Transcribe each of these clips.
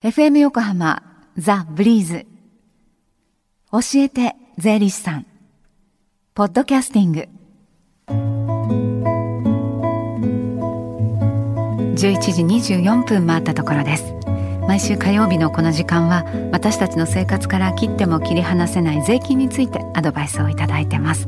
FM 横浜ザ・ブリーズ。教えて税理士さん。ポッドキャスティング。11時24分回ったところです。毎週火曜日のこの時間は私たちの生活から切っても切り離せない税金についてアドバイスをいただいてます。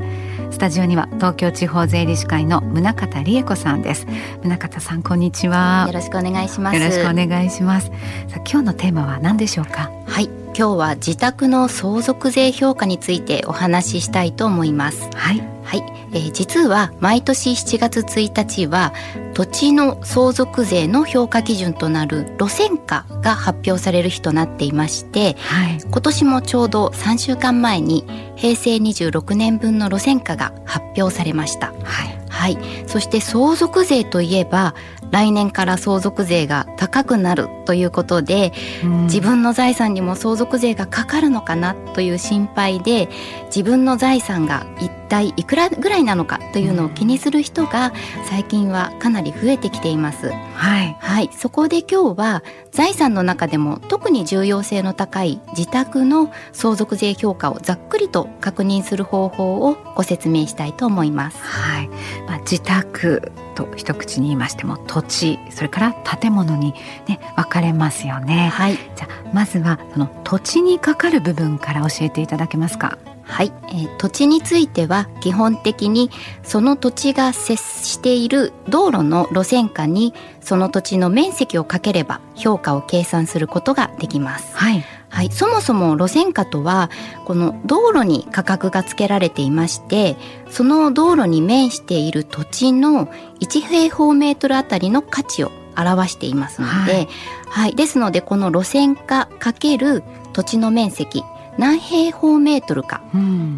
スタジオには東京地方税理士会の宗方理恵子さんです。宗方さんこんにちは。よろしくお願いします。よろしくお願いします。さあ今日のテーマは何でしょうか？はい今日は自宅の相続税評価についてお話ししたいと思います。はいはい、えー、実は毎年7月1日は土地の相続税の評価基準となる路線価が発表される日となっていまして、はい、今年もちょうど3週間前に平成26年分の路線価が発表されました。はい、はい、そして相続税といえば来年から相続税が高くなるということで、うん、自分の財産にも相続税がかかるのかなという心配で自分の財産が一体いくらぐらいなのかというのを気にする人が最近はかなり増えてきています。はい、はい、そこで今日は財産の中でも特に重要性の高い自宅の相続税評価をざっくりと確認する方法をご説明したいと思います。はい、まあ、自宅と一口に言いましても土地それから建物にね分かれますよね。はい、じゃまずはその土地にかかる部分から教えていただけますか？はい、えー、土地については基本的にその土地が接している道路の路線価にその土地の面積をかければ評価を計算することができます。はい、はい、そもそも路線価とはこの道路に価格がつけられていましてその道路に面している土地の1平方メートルあたりの価値を表していますので、はい、はい、ですのでこの路線価かける土地の面積何平方メートルか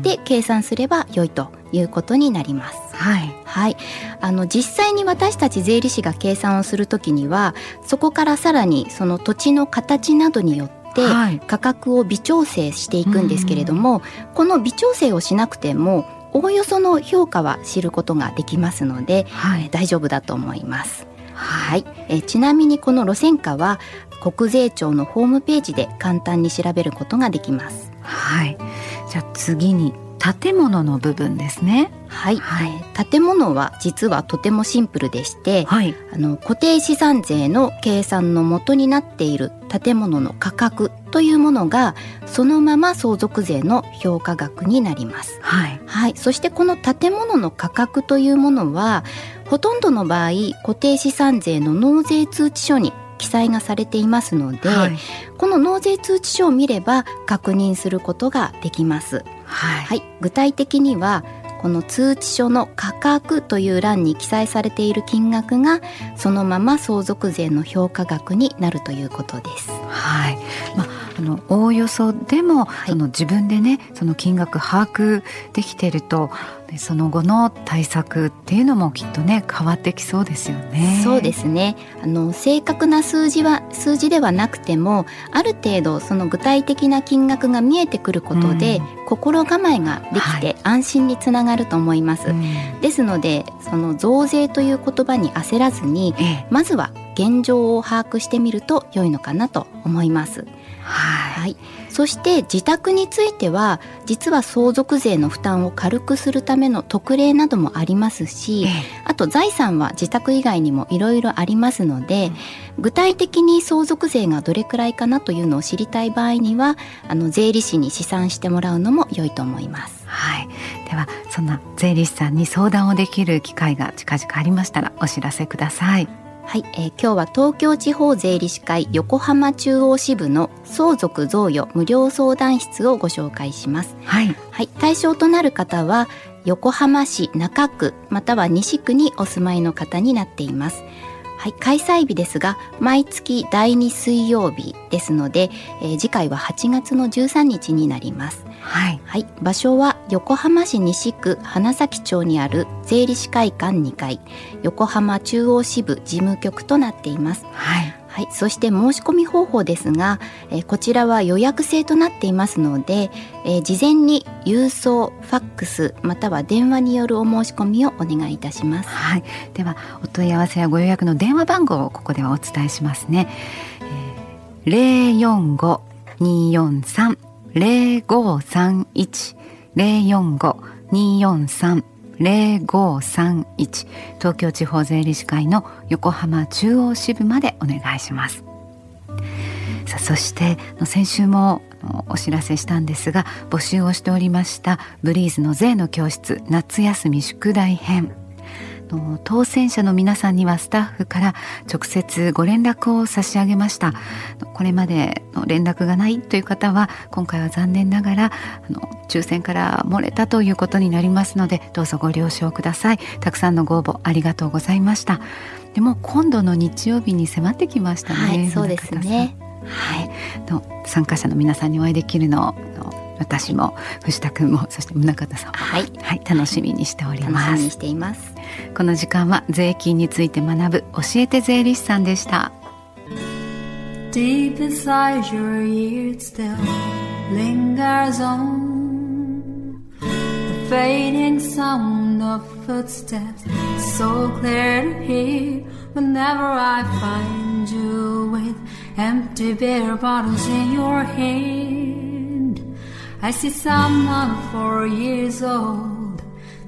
で計算すれば良いということになります。はい、はい、あの実際に私たち税理士が計算をするときにはそこからさらにその土地の形などによって価格を微調整していくんですけれども、この微調整をしなくてもおおよその評価は知ることができますので、はい、大丈夫だと思います。はい、えちなみにこの路線価は国税庁のホームページで簡単に調べることができます。はい。じゃあ次に建物の部分ですね。はい、はい、建物は実はとてもシンプルでして、はい、あの固定資産税の計算の元になっている建物の価格というものがそのまま相続税の評価額になります。はい、はい、そしてこの建物の価格というものはほとんどの場合固定資産税の納税通知書に記載がされていますので、はい、この納税通知書を見れば確認することができます。はい、はい、具体的にはこの通知書の価格という欄に記載されている金額がそのまま相続税の評価額になるということです。はい。まああのおおよそでも、はい、その自分でねその金額把握できているとその後の対策っていうのもきっとね変わってきそうですよね。そうですね。あの正確な数字は数字ではなくてもある程度その具体的な金額が見えてくることで、うん、心構えができて安心につながると思います。はい、ですのでその増税という言葉に焦らずに、ええ、まずは現状を把握してみると良いのかなと思います。はい、そして自宅については実は相続税の負担を軽くするための特例などもありますし、あと財産は自宅以外にもいろいろありますので、具体的に相続税がどれくらいかなというのを知りたい場合にはあの税理士に試算してもらうのも良いと思います。はい、ではそんな税理士さんに相談をできる機会が近々ありましたらお知らせください。はい、えー、今日は東京地方税理士会横浜中央支部の相続贈与無料相談室をご紹介します。はい、はい、対象となる方は横浜市中区または西区にお住まいの方になっています。はい、開催日ですが毎月第2水曜日ですので、えー、次回は8月の13日になります。はい、はい、場所は横浜市西区花咲町にある税理士会館2階。横浜中央支部事務局となっています。はい。はい、そして申し込み方法ですが、えー、こちらは予約制となっていますので、えー、事前に郵送、ファックスまたは電話によるお申し込みをお願いいたします。はい、ではお問い合わせやご予約の電話番号をここではお伝えしますね。えー0531-045-243 0531東京地方税理士会の横浜中央支部までお願いします。さあそして先週もお知らせしたんですが募集をしておりましたブリーズの税の教室夏休み宿題編。当選者の皆さんにはスタッフから直接ご連絡を差し上げました。これまでの連絡がないという方は今回は残念ながらあの抽選から漏れたということになりますのでどうぞご了承ください。たくさんのご応募ありがとうございました。でも今度の日曜日に迫ってきましたね、はい、そうですね。はい、の参加者の皆さんにお会いできるのを私も藤田君もそして宗像さんも、はい、はい、楽しみにしております。楽しみにしていますこの時間は税金について学ぶ教えて税理士さんでした Deep inside your ears still lingers on The fading sound of footsteps So clear to hear Whenever I find you with empty beer bottles in your hand. I see someone four years old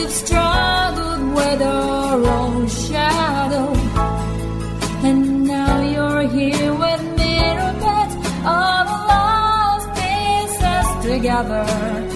you've struggled with your own shadow, and now you're here with me to put all lost pieces together.